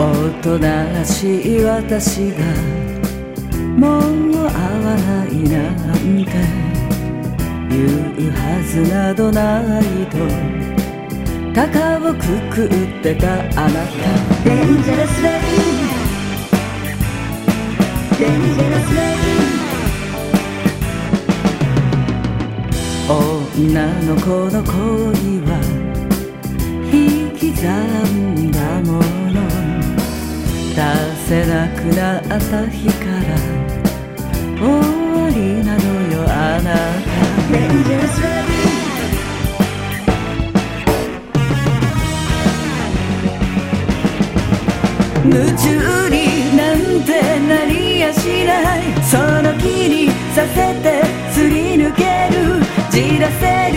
おとなしい私がもう会わないなんて言うはずなどないと。高をくくってたあなた。Dangerous lady Dangerous lady 女の子の恋は引き刻んせなくなった日から終わりなのよあなた。Dangerous lady 夢中になんてなりやしない。その気にさせてすり抜ける。じらせる